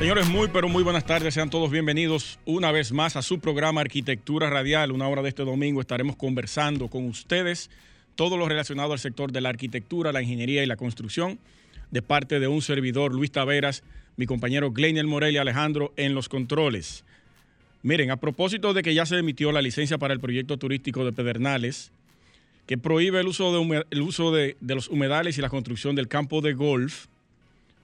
Señores, muy pero muy buenas tardes. Sean todos bienvenidos una vez más a su programa Arquitectura Radial. Una hora de este domingo estaremos conversando con ustedes todo lo relacionado al sector de la arquitectura, la ingeniería y la construcción de parte de un servidor, Luis Taveras, mi compañero Gleinier Morel y Alejandro en los controles. Miren, a propósito de que ya se emitió la licencia para el proyecto turístico de Pedernales, que prohíbe el uso de, el uso de, de los humedales y la construcción del campo de golf,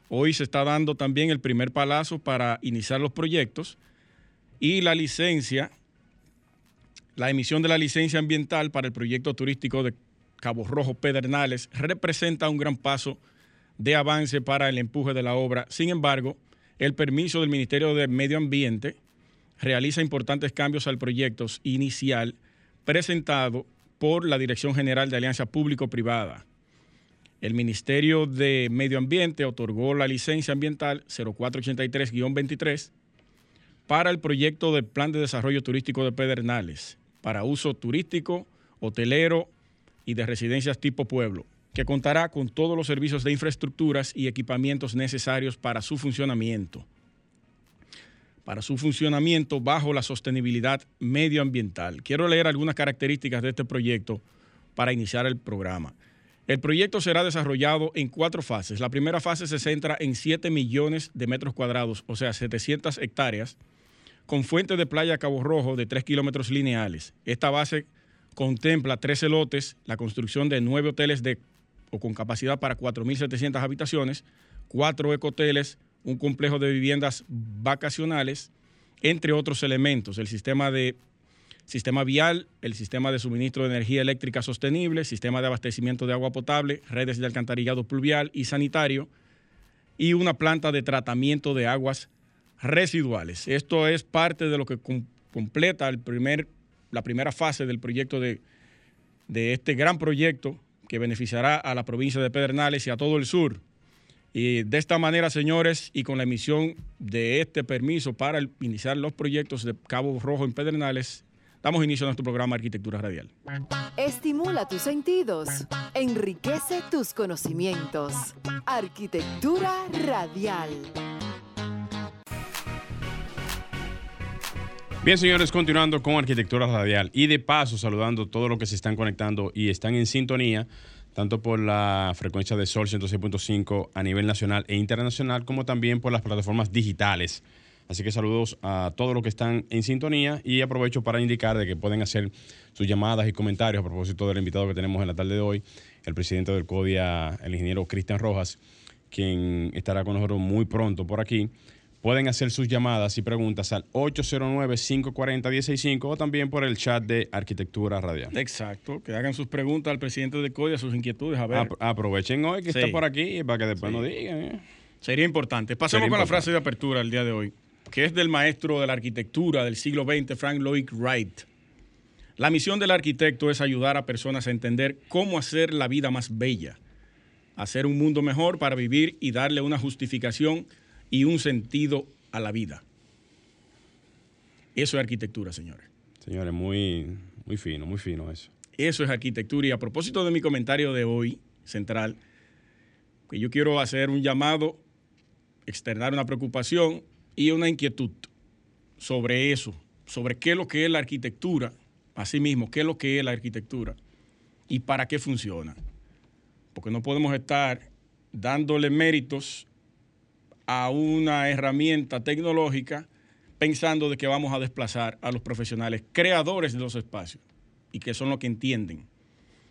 Hoy se está dando también el primer palazo para iniciar los proyectos y la licencia, la emisión de la licencia ambiental para el proyecto turístico de Cabo Rojo Pedernales representa un gran paso de avance para el empuje de la obra. Sin embargo, el permiso del Ministerio de Medio Ambiente realiza importantes cambios al proyecto inicial presentado por la Dirección General de Alianza Público-Privada. El Ministerio de Medio Ambiente otorgó la licencia ambiental 0483-23 para el proyecto del Plan de Desarrollo Turístico de Pedernales para uso turístico, hotelero y de residencias tipo pueblo, que contará con todos los servicios de infraestructuras y equipamientos necesarios para su funcionamiento. Para su funcionamiento bajo la sostenibilidad medioambiental. Quiero leer algunas características de este proyecto para iniciar el programa. El proyecto será desarrollado en cuatro fases. La primera fase se centra en 7 millones de metros cuadrados, o sea, 700 hectáreas, con fuente de playa Cabo Rojo de 3 kilómetros lineales. Esta base contempla 13 lotes, la construcción de nueve hoteles de, o con capacidad para 4.700 habitaciones, cuatro ecoteles, un complejo de viviendas vacacionales, entre otros elementos. El sistema de sistema vial, el sistema de suministro de energía eléctrica sostenible, sistema de abastecimiento de agua potable, redes de alcantarillado pluvial y sanitario y una planta de tratamiento de aguas residuales. Esto es parte de lo que completa el primer, la primera fase del proyecto de, de este gran proyecto que beneficiará a la provincia de Pedernales y a todo el sur. Y de esta manera, señores, y con la emisión de este permiso para iniciar los proyectos de Cabo Rojo en Pedernales, Damos inicio a nuestro programa Arquitectura Radial. Estimula tus sentidos, enriquece tus conocimientos. Arquitectura Radial. Bien, señores, continuando con Arquitectura Radial y de paso saludando a todos los que se están conectando y están en sintonía, tanto por la frecuencia de Sol 106.5 a nivel nacional e internacional, como también por las plataformas digitales Así que saludos a todos los que están en sintonía y aprovecho para indicar de que pueden hacer sus llamadas y comentarios a propósito del invitado que tenemos en la tarde de hoy, el presidente del CODIA, el ingeniero Cristian Rojas, quien estará con nosotros muy pronto por aquí. Pueden hacer sus llamadas y preguntas al 809-540-165 o también por el chat de Arquitectura Radial. Exacto, que hagan sus preguntas al presidente del CODIA, sus inquietudes. A ver. aprovechen hoy que está por aquí para que después nos digan. ¿eh? Sería importante. Pasemos con la frase de apertura el día de hoy que es del maestro de la arquitectura del siglo XX, Frank Lloyd Wright. La misión del arquitecto es ayudar a personas a entender cómo hacer la vida más bella, hacer un mundo mejor para vivir y darle una justificación y un sentido a la vida. Eso es arquitectura, señores. Señores, muy, muy fino, muy fino eso. Eso es arquitectura. Y a propósito de mi comentario de hoy, central, que yo quiero hacer un llamado, externar una preocupación y una inquietud sobre eso, sobre qué es lo que es la arquitectura, asimismo, qué es lo que es la arquitectura y para qué funciona. Porque no podemos estar dándole méritos a una herramienta tecnológica pensando de que vamos a desplazar a los profesionales creadores de los espacios y que son los que entienden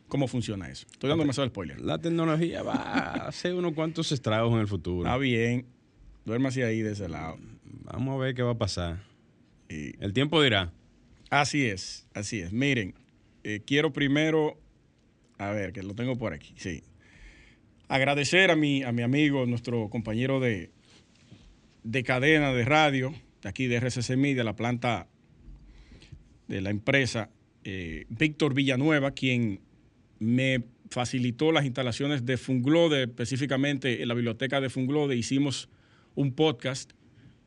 cómo funciona eso. Estoy dando demasiado spoiler. La tecnología va a hacer unos cuantos estragos en el futuro. Está bien. Duérmase ahí de ese lado. Vamos a ver qué va a pasar. Y El tiempo dirá. así es, así es. Miren, eh, quiero primero, a ver, que lo tengo por aquí, sí. Agradecer a mi, a mi amigo, nuestro compañero de, de cadena de radio, de aquí de RCC Media, la planta de la empresa, eh, Víctor Villanueva, quien me facilitó las instalaciones de Funglode, específicamente en la biblioteca de Funglode. Hicimos un podcast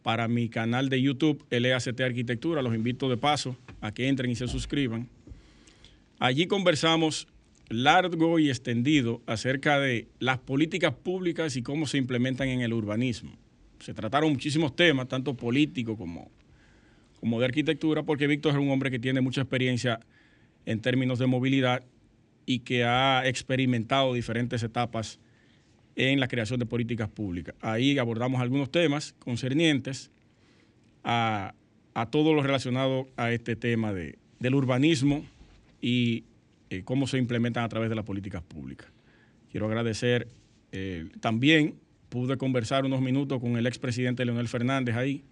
para mi canal de YouTube, LACT Arquitectura. Los invito de paso a que entren y se suscriban. Allí conversamos largo y extendido acerca de las políticas públicas y cómo se implementan en el urbanismo. Se trataron muchísimos temas, tanto políticos como, como de arquitectura, porque Víctor es un hombre que tiene mucha experiencia en términos de movilidad y que ha experimentado diferentes etapas en la creación de políticas públicas. Ahí abordamos algunos temas concernientes a, a todo lo relacionado a este tema de, del urbanismo y eh, cómo se implementan a través de las políticas públicas. Quiero agradecer eh, también, pude conversar unos minutos con el expresidente Leonel Fernández ahí,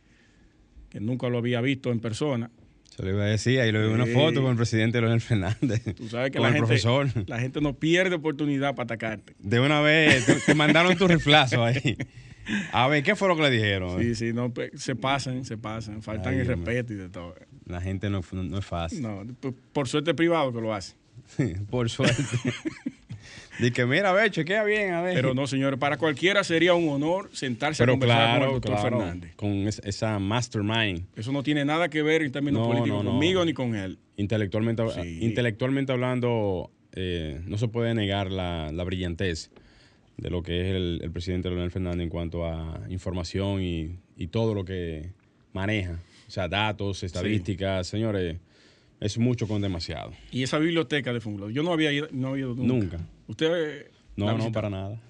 que nunca lo había visto en persona. Se lo iba a decir, ahí lo vi una Sí. foto con el presidente Leonel Fernández. Tú sabes que con la el gente, profesor. la gente no pierde oportunidad para atacarte. De una vez, te, te mandaron tu riflazo ahí. A ver, ¿qué fue lo que le dijeron? Sí, sí, no, se pasan, se pasan, faltan Ay, el respeto y de todo. La gente no, no- no es fácil. No, por, por suerte es privado que lo hace. Por suerte. Que mira, a ver, chequea bien, a ver. Pero no, señores, para cualquiera sería un honor sentarse a conversar con el claro, doctor claro, Fernández. con es- esa mastermind. Eso no tiene nada que ver en términos No, políticos no, conmigo ni con él. Intelectualmente, Sí. intelectualmente hablando, eh, no se puede negar la, la brillantez de lo que es el, el presidente Leonel Fernández en cuanto a información y, y todo lo que maneja. O sea, datos, estadísticas, señores, es mucho con demasiado. Y esa biblioteca de Funglode, yo no había ido, no había ido nunca. Nunca. Usted No, no, para nada.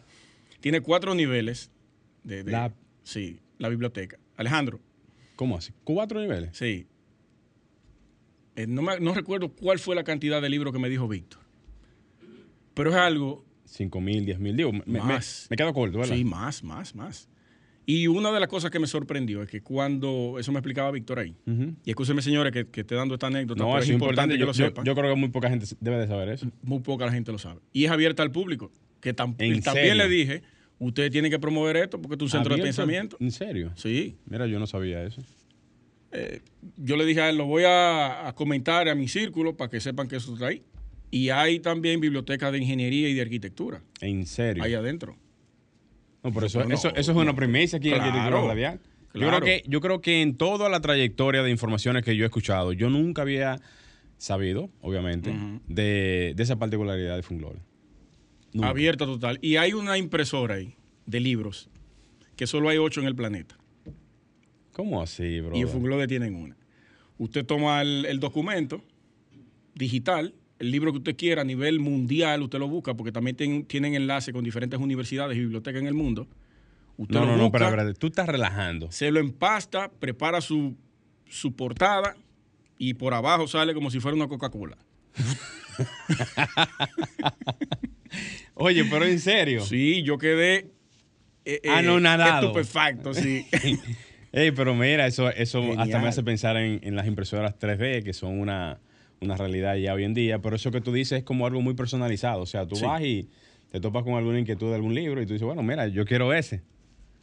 Tiene cuatro niveles de, de- La- sí, la biblioteca. Alejandro, ¿Cómo así? ¿Cuatro niveles? sí. Eh, no, me- no recuerdo cuál fue la cantidad de libros que me dijo Víctor. Pero es algo Cinco mil, diez mil. Digo, me, me, Más. me quedo corto, ¿verdad? Sí, más, más, más. Y una de las cosas que me sorprendió es que cuando, eso me explicaba Víctor ahí, y escúcheme señores que, que esté dando esta anécdota, No, pero es importante que Yo, lo yo- sepan, yo creo que muy poca gente debe de saber eso. muy poca la gente lo sabe. Y es abierta al público, que tam- ¿En y también serio? le dije, ustedes tienen que promover esto porque es un centro de pensamiento. ¿En serio? Sí, Mira, yo no sabía eso. yo le dije a él, lo voy a, a comentar a mi círculo para que sepan que eso está ahí. Y hay también bibliotecas de ingeniería y de arquitectura En serio. ahí adentro. No, por eso, No, eso, eso es una no. primicia aquí en Claro, Arquitectura Radial. Yo, creo que, yo creo que en toda la trayectoria de informaciones que yo he escuchado, yo nunca había sabido, obviamente, de, de esa particularidad de Funglore. Abierta total. Y hay una impresora ahí de libros, que solo hay ocho en el planeta. ¿Cómo así, bro? Y en Funglode tienen una. Usted toma el, el documento digital, el libro que usted quiera a nivel mundial, usted lo busca, porque también tienen, tienen enlace con diferentes universidades y bibliotecas en el mundo. Usted No, lo no, no, busca, pero, espérate, tú estás relajando. se lo empasta, prepara su, su portada y por abajo sale como si fuera una Coca-Cola. Oye, pero en serio. Sí, yo quedé eh, Anonadado. estupefacto, sí. Ey, pero mira, eso, eso hasta me hace pensar en, en las impresoras 3D, que son una, una realidad ya hoy en día. Pero eso que tú dices es como algo muy personalizado. O sea, tú Sí. vas y te topas con alguna inquietud de algún libro y tú dices, bueno, mira, yo quiero ese.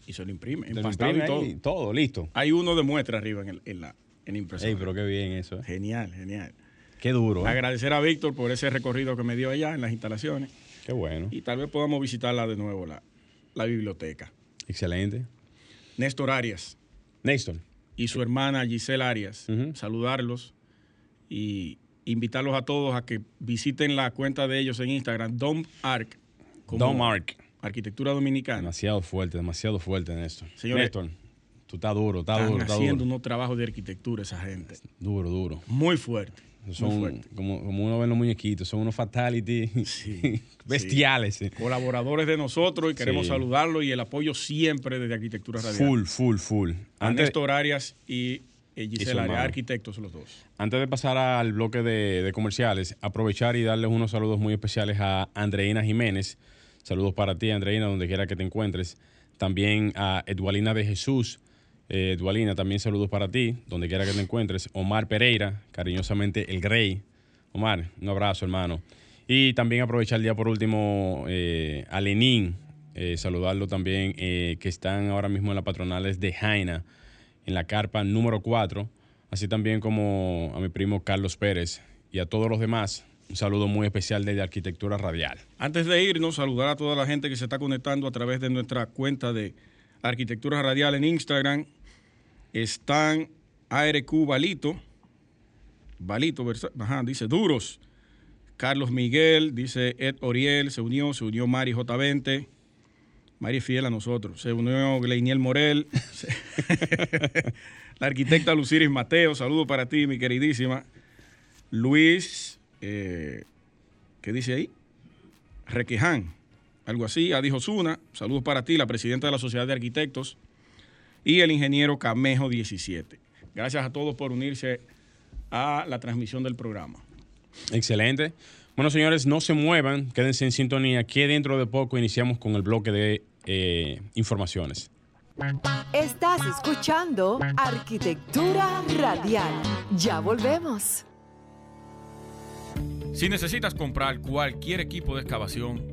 y se lo imprime, Te lo y imprime todo. todo, listo. Hay uno de muestra arriba en, el, en la en la impresora. Ey, pero qué bien eso. eh. Genial, genial. Qué duro. eh. Agradecer a Víctor por ese recorrido que me dio allá en las instalaciones Qué bueno. y tal vez podamos visitarla de nuevo, la, la biblioteca. Excelente. Néstor Arias Néstor. y su hermana Giselle Arias, saludarlos y invitarlos a todos a que visiten la cuenta de ellos en Instagram, Dom Arc, Don Mark. Arquitectura Dominicana. Demasiado fuerte, demasiado fuerte, Néstor. Señores, Néstor, Tú estás duro, está Están duro, está haciendo duro. unos trabajos de arquitectura esa gente. Duro, duro. Muy fuerte. Son como, como uno ve en los muñequitos, son unos fatality bestiales. sí. Colaboradores de nosotros y queremos Sí. saludarlos y el apoyo siempre desde Arquitectura Radial. Full, full, full. A Antes, Néstor Arias y eh, Gisela arquitectos los dos. antes de pasar al bloque de, de comerciales, aprovechar y darles unos saludos muy especiales a Andreina Jiménez. Saludos para ti, Andreina, donde quiera que te encuentres. También a Edualina de Jesús. Eh, Edualina, también saludos para ti, donde quiera que te encuentres. Omar Pereira, cariñosamente el Grey. Omar, un abrazo, hermano. Y también aprovechar ya por último eh, a Lenín, eh, saludarlo también, eh, que están ahora mismo en las patronales de Jaina, en la carpa número 4, así también como a mi primo Carlos Pérez y a todos los demás. Un saludo muy especial desde Arquitectura Radial. Antes de irnos, saludar a toda la gente que se está conectando a través de nuestra cuenta de Arquitectura Radial en Instagram. Están ARQ Balito. Balito, ajá, dice Duros. Carlos Miguel, dice Ed Oriel, se unió, se unió Mari J20. Mari fiel a nosotros. Se unió Gleiniel Morel. la arquitecta Luciris Mateo, saludo para ti, mi queridísima. Luis, eh, ¿qué dice ahí? Requeján, algo así. Adi Osuna, saludos para ti, la presidenta de la Sociedad de Arquitectos. Y el ingeniero Camejo 17. Gracias a todos por unirse a la transmisión del programa. Excelente. Bueno, señores, no se muevan, quédense en sintonía, que dentro de poco iniciamos con el bloque de eh, informaciones. Estás escuchando Arquitectura Radial. Ya volvemos. Si necesitas comprar cualquier equipo de excavación,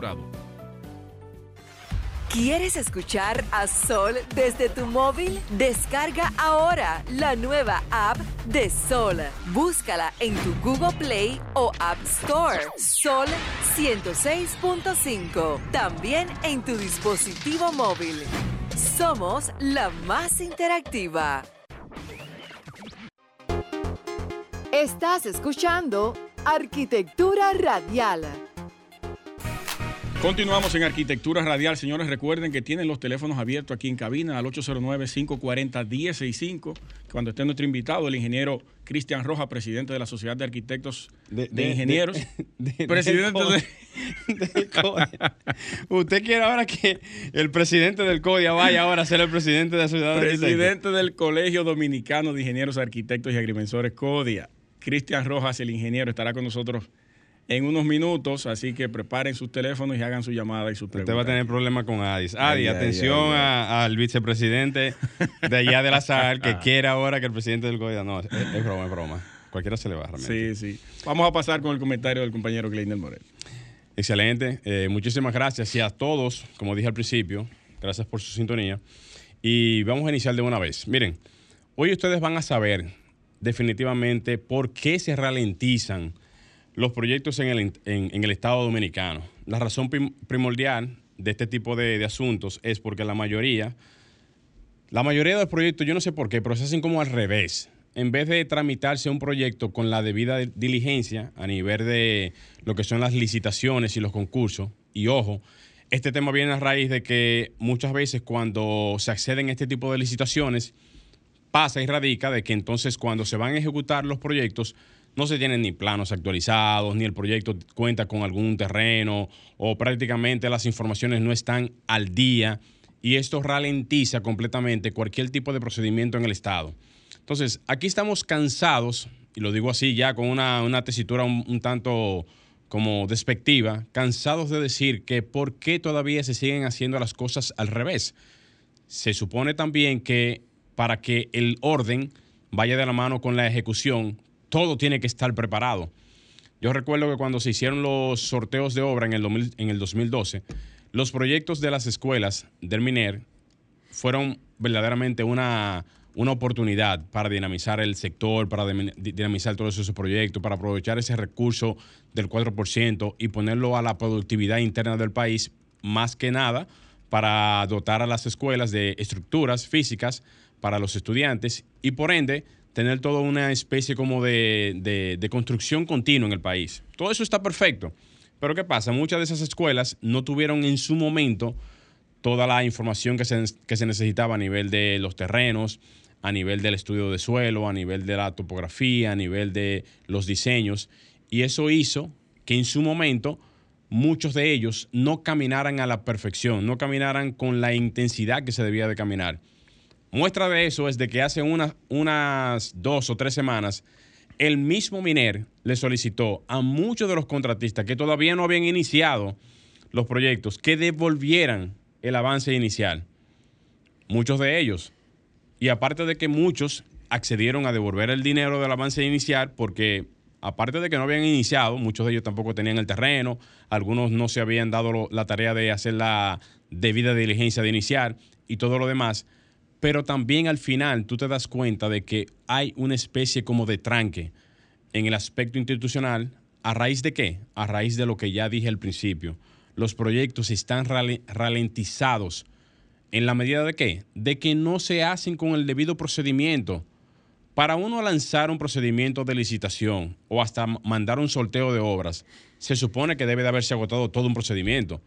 ¿Quieres escuchar a Sol desde tu móvil? Descarga ahora la nueva app de Sol. Búscala en tu Google Play o App Store. Sol 106.5. También en tu dispositivo móvil. Somos la más interactiva. Estás escuchando Arquitectura Radial. Continuamos en Arquitectura Radial. Señores, recuerden que tienen los teléfonos abiertos aquí en cabina al 809-540-1065. Cuando esté nuestro invitado, el ingeniero Cristian Roja, presidente de la Sociedad de Arquitectos de, Ingenieros. de- presidente del de... CODIA. Usted quiere ahora que el presidente del CODIA vaya ahora a ser el presidente de la ciudad de Arquitectos? Presidente del Colegio Dominicano de Ingenieros, Arquitectos y Agrimensores CODIA. Cristian Rojas, el ingeniero, estará con nosotros en unos minutos, así que preparen sus teléfonos y hagan su llamada y sus preguntas. Usted va a tener problemas con Adis. Adi, ay, atención ay, ay. a- al vicepresidente de allá de la SAR que quiere ahora que el presidente del CODIA. No, es, es broma, es broma. Cualquiera se le va realmente. Sí, sí. Vamos a pasar con el comentario del compañero Kleiner Morel. Excelente. Eh, muchísimas gracias y a todos, como dije al principio, gracias por su sintonía. Y vamos a iniciar de una vez. Miren, hoy ustedes van a saber definitivamente por qué se ralentizan los proyectos en el, en- el Estado Dominicano. La razón prim- primordial de este tipo de, de asuntos es porque la mayoría, la mayoría de los proyectos, yo no sé por qué, pero se hacen como al revés. En vez de tramitarse un proyecto con la debida de- diligencia a nivel de lo que son las licitaciones y los concursos, y ojo, este tema viene a raíz de que muchas veces cuando se acceden a este tipo de licitaciones, pasa y radica de que entonces cuando se van a ejecutar los proyectos no se tienen ni planos actualizados, ni el proyecto cuenta con algún terreno o prácticamente las informaciones no están al día y esto ralentiza completamente cualquier tipo de procedimiento en el Estado. Entonces, aquí estamos cansados, y lo digo así ya con una, una tesitura un, un tanto como despectiva, cansados de decir que por qué todavía se siguen haciendo las cosas al revés se supone también que para que el orden vaya de la mano con la ejecución, todo tiene que estar preparado. Yo recuerdo que cuando se hicieron los sorteos de obra en el, 2000 en el 2012, los proyectos de las escuelas del MINER fueron verdaderamente una, una oportunidad para dinamizar el sector, para dinamizar todos esos proyectos, para aprovechar ese recurso del 4% y ponerlo a la productividad interna del país, más que nada para dotar a las escuelas de estructuras físicas para los estudiantes y por ende tener toda una especie como de, de construcción continua en el país. Todo eso está perfecto. Pero ¿qué pasa? Muchas de esas escuelas no tuvieron en su momento toda la información que se, que se necesitaba a nivel de los terrenos, a nivel del estudio de suelo, a nivel de la topografía, a nivel de los diseños. Y eso hizo que en su momento muchos de ellos no caminaran a la perfección, no caminaran con la intensidad que se debía de caminar. Muestra de eso es de que hace unas dos o tres semanas el mismo Miner le solicitó a muchos de los contratistas que todavía no habían iniciado los proyectos que devolvieran el avance inicial. Muchos de ellos. Y aparte de que muchos accedieron a devolver el dinero del avance inicial porque aparte de que no habían iniciado, muchos de ellos tampoco tenían el terreno, algunos no se habían dado la tarea de hacer la debida diligencia de iniciar y todo lo demás, pero también al final tú te das cuenta de que hay una especie como de tranque en el aspecto institucional. ¿A raíz de qué? A raíz de lo que ya dije al principio. Los proyectos están ralentizados. ¿En la medida de qué? De que no se hacen con el debido procedimiento. Para uno lanzar un procedimiento de licitación o hasta mandar un sorteo de obras, se supone que debe de haberse agotado todo un procedimiento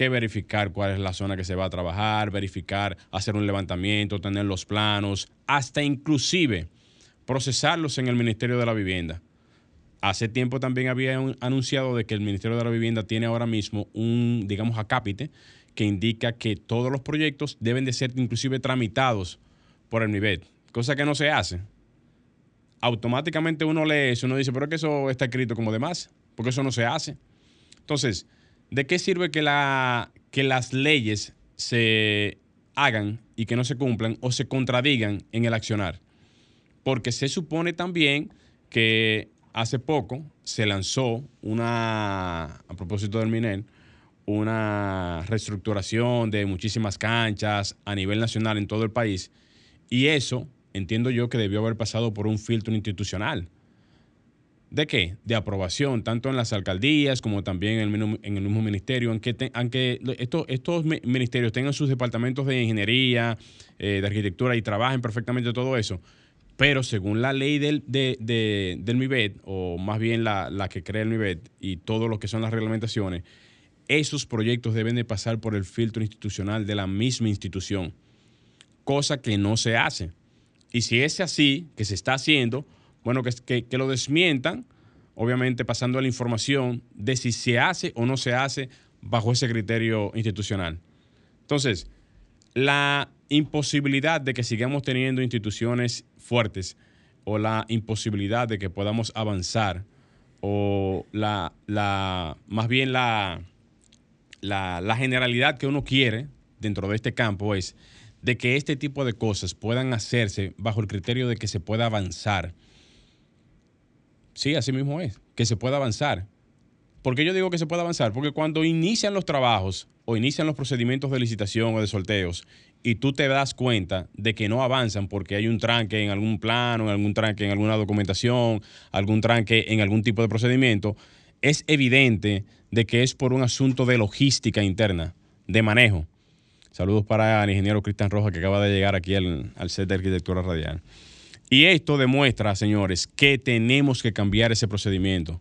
que verificar cuál es la zona que se va a trabajar, verificar, hacer un levantamiento, tener los planos, hasta inclusive procesarlos en el Ministerio de la Vivienda. Hace tiempo también había anunciado de que el Ministerio de la Vivienda tiene ahora mismo un, digamos, acápite que indica que todos los proyectos deben de ser inclusive tramitados por el MIBET, cosa que no se hace. Automáticamente uno lee eso, uno dice, pero es que eso está escrito como demás, porque eso no se hace. Entonces, ¿de qué sirve que, la, que las leyes se hagan y que no se cumplan o se contradigan en el accionar? Porque se supone también que hace poco se lanzó una, a propósito del MINER, una reestructuración de muchísimas canchas a nivel nacional en todo el país. Y eso entiendo yo que debió haber pasado por un filtro institucional ¿De qué? De aprobación, tanto en las alcaldías como también en el, mismo ministerio, aunque, estos, ministerios tengan sus departamentos de ingeniería, eh, de arquitectura y trabajen perfectamente todo eso, pero según la ley del, del MIBED, o más bien la, la que crea el MIBED y todo lo que son las reglamentaciones, esos proyectos deben de pasar por el filtro institucional de la misma institución, cosa que no se hace. Y si es así, que se está haciendo, bueno, que, que, lo desmientan, obviamente pasando la información de si se hace o no se hace bajo ese criterio institucional. Entonces, la imposibilidad de que sigamos teniendo instituciones fuertes o la imposibilidad de que podamos avanzar o la, la más bien la, la, la generalidad que uno quiere dentro de este campo es de que este tipo de cosas puedan hacerse bajo el criterio de que se pueda avanzar Sí, así mismo es, que se pueda avanzar. ¿Por qué yo digo que se puede avanzar? Porque cuando inician los trabajos o inician los procedimientos de licitación o de sorteos y tú te das cuenta de que no avanzan porque hay un tranque en algún plano, en algún tranque en alguna documentación, algún tranque en algún tipo de procedimiento, es evidente de que es por un asunto de logística interna, de manejo. Saludos para el ingeniero Cristian Roja que acaba de llegar aquí al, al set de arquitectura radial. Y esto demuestra, señores, que tenemos que cambiar ese procedimiento.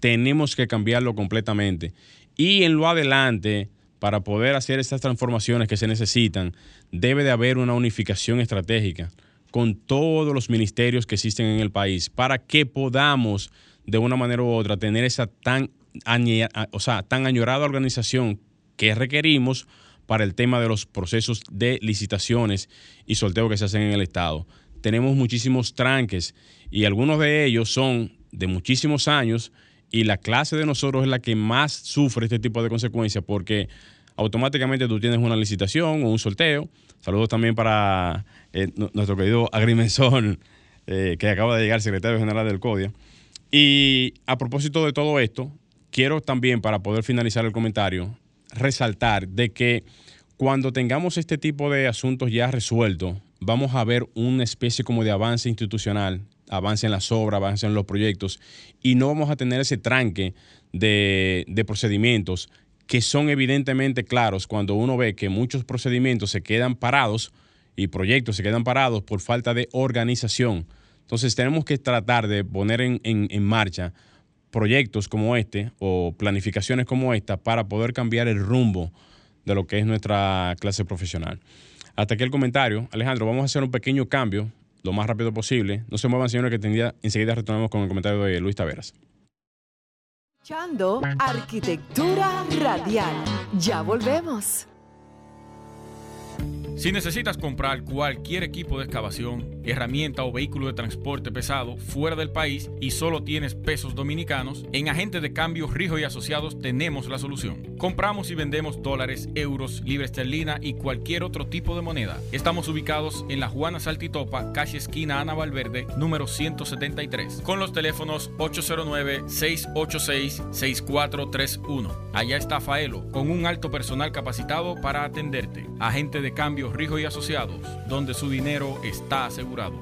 Tenemos que cambiarlo completamente. Y en lo adelante, para poder hacer estas transformaciones que se necesitan, debe de haber una unificación estratégica con todos los ministerios que existen en el país para que podamos, de una manera u otra, tener esa tan, tan añorada organización que requerimos para el tema de los procesos de licitaciones y sorteo que se hacen en el Estado tenemos muchísimos tranques y algunos de ellos son de muchísimos años y la clase de nosotros es la que más sufre este tipo de consecuencias porque automáticamente tú tienes una licitación o un sorteo. Saludos también para eh, nuestro querido agrimensor eh, que acaba de llegar, secretario general del CODIA. Y a propósito de todo esto, quiero también, para poder finalizar el comentario, resaltar de que cuando tengamos este tipo de asuntos ya resueltos, vamos a ver una especie como de avance institucional, avance en las obras, avance en los proyectos, y no vamos a tener ese tranque de, de procedimientos que son evidentemente claros cuando uno ve que muchos procedimientos se quedan parados y proyectos se quedan parados por falta de organización. Entonces tenemos que tratar de poner en, en, marcha proyectos como este o planificaciones como esta para poder cambiar el rumbo de lo que es nuestra clase profesional. Hasta aquí el comentario. Alejandro, vamos a hacer un pequeño cambio lo más rápido posible. No se muevan, señores, que tendría, enseguida retornamos con el comentario de Luis Taveras. Escuchando Arquitectura Radial. Ya volvemos. Si necesitas comprar cualquier equipo de excavación, herramienta o vehículo de transporte pesado fuera del país y solo tienes pesos dominicanos, en Agente de Cambio Rijo y Asociados tenemos la solución. Compramos y vendemos dólares, euros, libra esterlina y cualquier otro tipo de moneda. Estamos ubicados en la Juana Saltitopa, calle esquina Ana Valverde, número 173, con los teléfonos 809-686-6431. Allá está Faelo, con un alto personal capacitado para atenderte. Agente de Cambio Rijo y Asociados, donde su dinero está asegurado.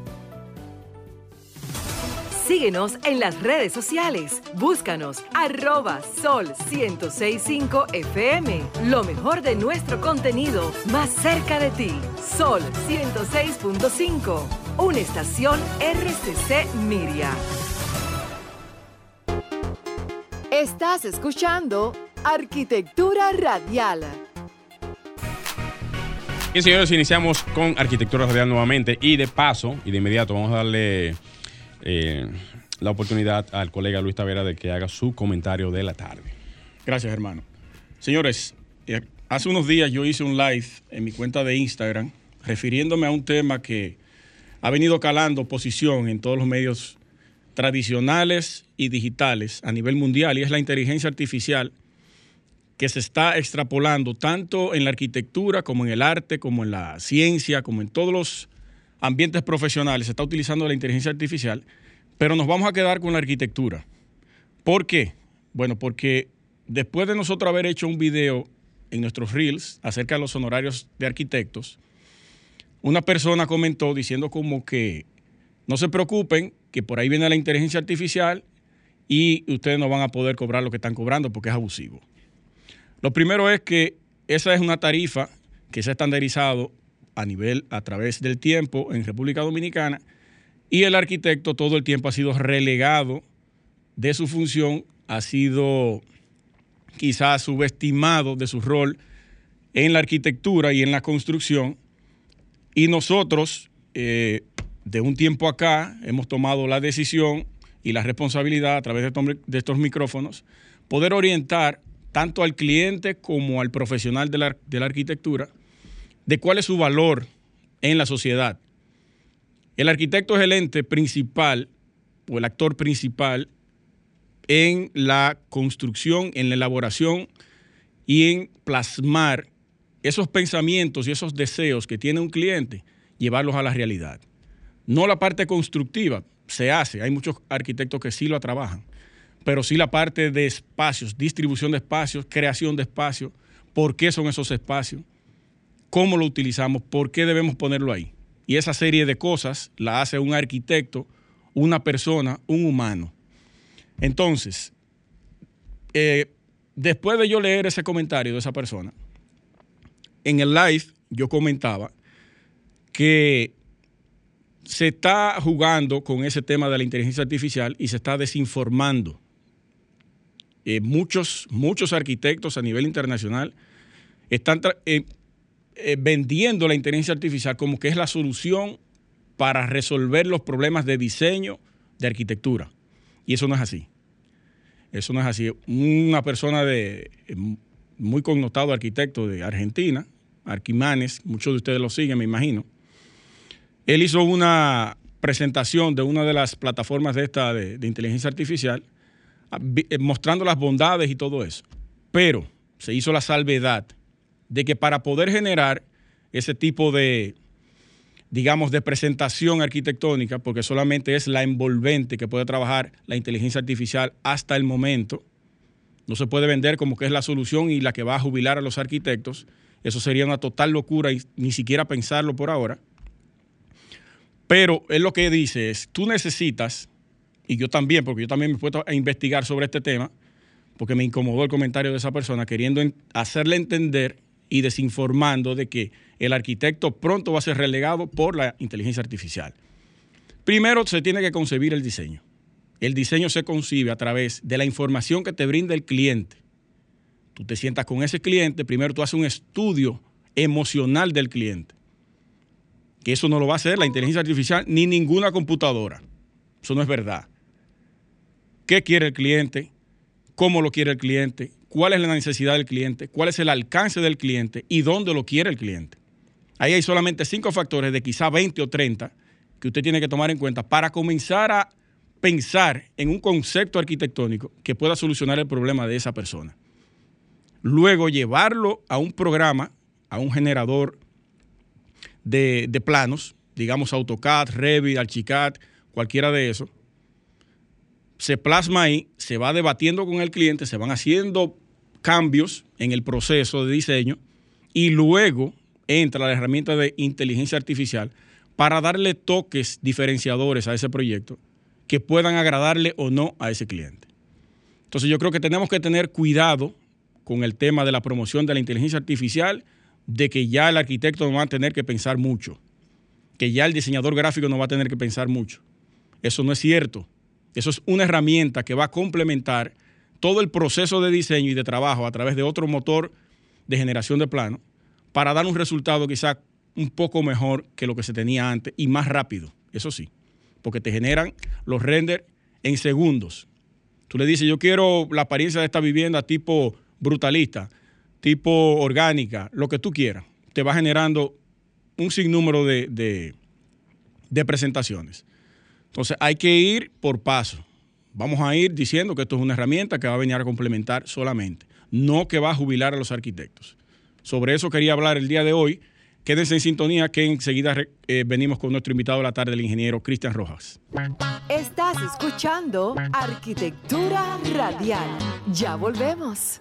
Síguenos en las redes sociales. Búscanos arroba sol 1065 FM. Lo mejor de nuestro contenido más cerca de ti. Sol 106.5. Una estación RCC Miria. Estás escuchando Arquitectura Radial Bien, señores, iniciamos con Arquitectura Radial nuevamente y de paso y de inmediato vamos a darle eh, la oportunidad al colega Luis Tavera de que haga su comentario de la tarde. Gracias, hermano. Señores, eh, hace unos días yo hice un live en mi cuenta de Instagram refiriéndome a un tema que ha venido calando posición en todos los medios tradicionales y digitales a nivel mundial y es la inteligencia artificial que se está extrapolando tanto en la arquitectura como en el arte, como en la ciencia, como en todos los ambientes profesionales. Se está utilizando la inteligencia artificial, pero nos vamos a quedar con la arquitectura. ¿Por qué? Bueno, porque después de nosotros haber hecho un video en nuestros reels acerca de los honorarios de arquitectos, una persona comentó diciendo como que no se preocupen, que por ahí viene la inteligencia artificial y ustedes no van a poder cobrar lo que están cobrando porque es abusivo. Lo primero es que esa es una tarifa que se ha estandarizado a nivel, a través del tiempo en República Dominicana y el arquitecto todo el tiempo ha sido relegado de su función, ha sido quizás subestimado de su rol en la arquitectura y en la construcción. Y nosotros eh, de un tiempo acá hemos tomado la decisión y la responsabilidad a través de estos micrófonos poder orientar tanto al cliente como al profesional de la, arquitectura, de cuál es su valor en la sociedad. El arquitecto es el ente principal o el actor principal en la construcción, en la elaboración y en plasmar esos pensamientos y esos deseos que tiene un cliente, llevarlos a la realidad. No la parte constructiva, se hace, hay muchos arquitectos que sí lo trabajan, pero sí la parte de espacios, distribución de espacios, creación de espacios, por qué son esos espacios, cómo lo utilizamos, por qué debemos ponerlo ahí. Y esa serie de cosas la hace un arquitecto, una persona, un humano. Entonces, eh, después de yo leer ese comentario de esa persona, en el live yo comentaba que se está jugando con ese tema de la inteligencia artificial y se está desinformando eh, muchos, muchos arquitectos a nivel internacional están eh, eh, vendiendo la inteligencia artificial como que es la solución para resolver los problemas de diseño de arquitectura. Y eso no es así. Eso no es así. Una persona de muy connotado arquitecto de Argentina, Arquimanes, muchos de ustedes lo siguen, me imagino. Él hizo una presentación de una de las plataformas de esta de inteligencia artificial eh, mostrando las bondades y todo eso. Pero se hizo la salvedad de que para poder generar ese tipo de, digamos, de presentación arquitectónica, porque solamente es la envolvente que puede trabajar la inteligencia artificial hasta el momento, no se puede vender como que es la solución y la que va a jubilar a los arquitectos Eso sería una total locura y ni siquiera pensarlo por ahora. Pero él lo que dice es, tú necesitas, y yo también, porque yo también me he puesto a investigar sobre este tema, porque me incomodó el comentario de esa persona, queriendo hacerle entender y desinformando de que el arquitecto pronto va a ser relegado por la inteligencia artificial. Primero se tiene que concebir el diseño. El diseño se concibe a través de la información que te brinda el cliente. Tú te sientas con ese cliente, primero tú haces un estudio emocional del cliente. Que eso no lo va a hacer la inteligencia artificial ni ninguna computadora. Eso no es verdad. ¿Qué quiere el cliente? ¿Cómo lo quiere el cliente? ¿Cuál es la necesidad del cliente? ¿Cuál es el alcance del cliente? ¿Y dónde lo quiere el cliente? Ahí hay solamente cinco factores de quizá 20 o 30 que usted tiene que tomar en cuenta para comenzar a pensar en un concepto arquitectónico que pueda solucionar el problema de esa persona. Luego llevarlo a un programa, a un generador de, planos, digamos AutoCAD, Revit, Archicad, cualquiera de esos. Se plasma ahí, se va debatiendo con el cliente, se van haciendo cambios en el proceso de diseño y luego entra la herramienta de inteligencia artificial para darle toques diferenciadores a ese proyecto que puedan agradarle o no a ese cliente. Entonces yo creo que tenemos que tener cuidado con el tema de la promoción de la inteligencia artificial, de que ya el arquitecto no va a tener que pensar mucho, que ya el diseñador gráfico no va a tener que pensar mucho. Eso no es cierto. Eso es una herramienta que va a complementar todo el proceso de diseño y de trabajo a través de otro motor de generación de plano para dar un resultado quizá un poco mejor que lo que se tenía antes y más rápido, eso sí porque te generan los renders en segundos. Tú le dices, yo quiero la apariencia de esta vivienda tipo brutalista, tipo orgánica, lo que tú quieras. Te va generando un sinnúmero de, de presentaciones. Entonces hay que ir por paso. Vamos a ir diciendo que esto es una herramienta que va a venir a complementar solamente, no que va a jubilar a los arquitectos. Sobre eso quería hablar el día de hoy Quédense en sintonía que enseguida eh, venimos con nuestro invitado de la tarde, el ingeniero Cristian Rojas. Estás escuchando Arquitectura Radial. Ya volvemos.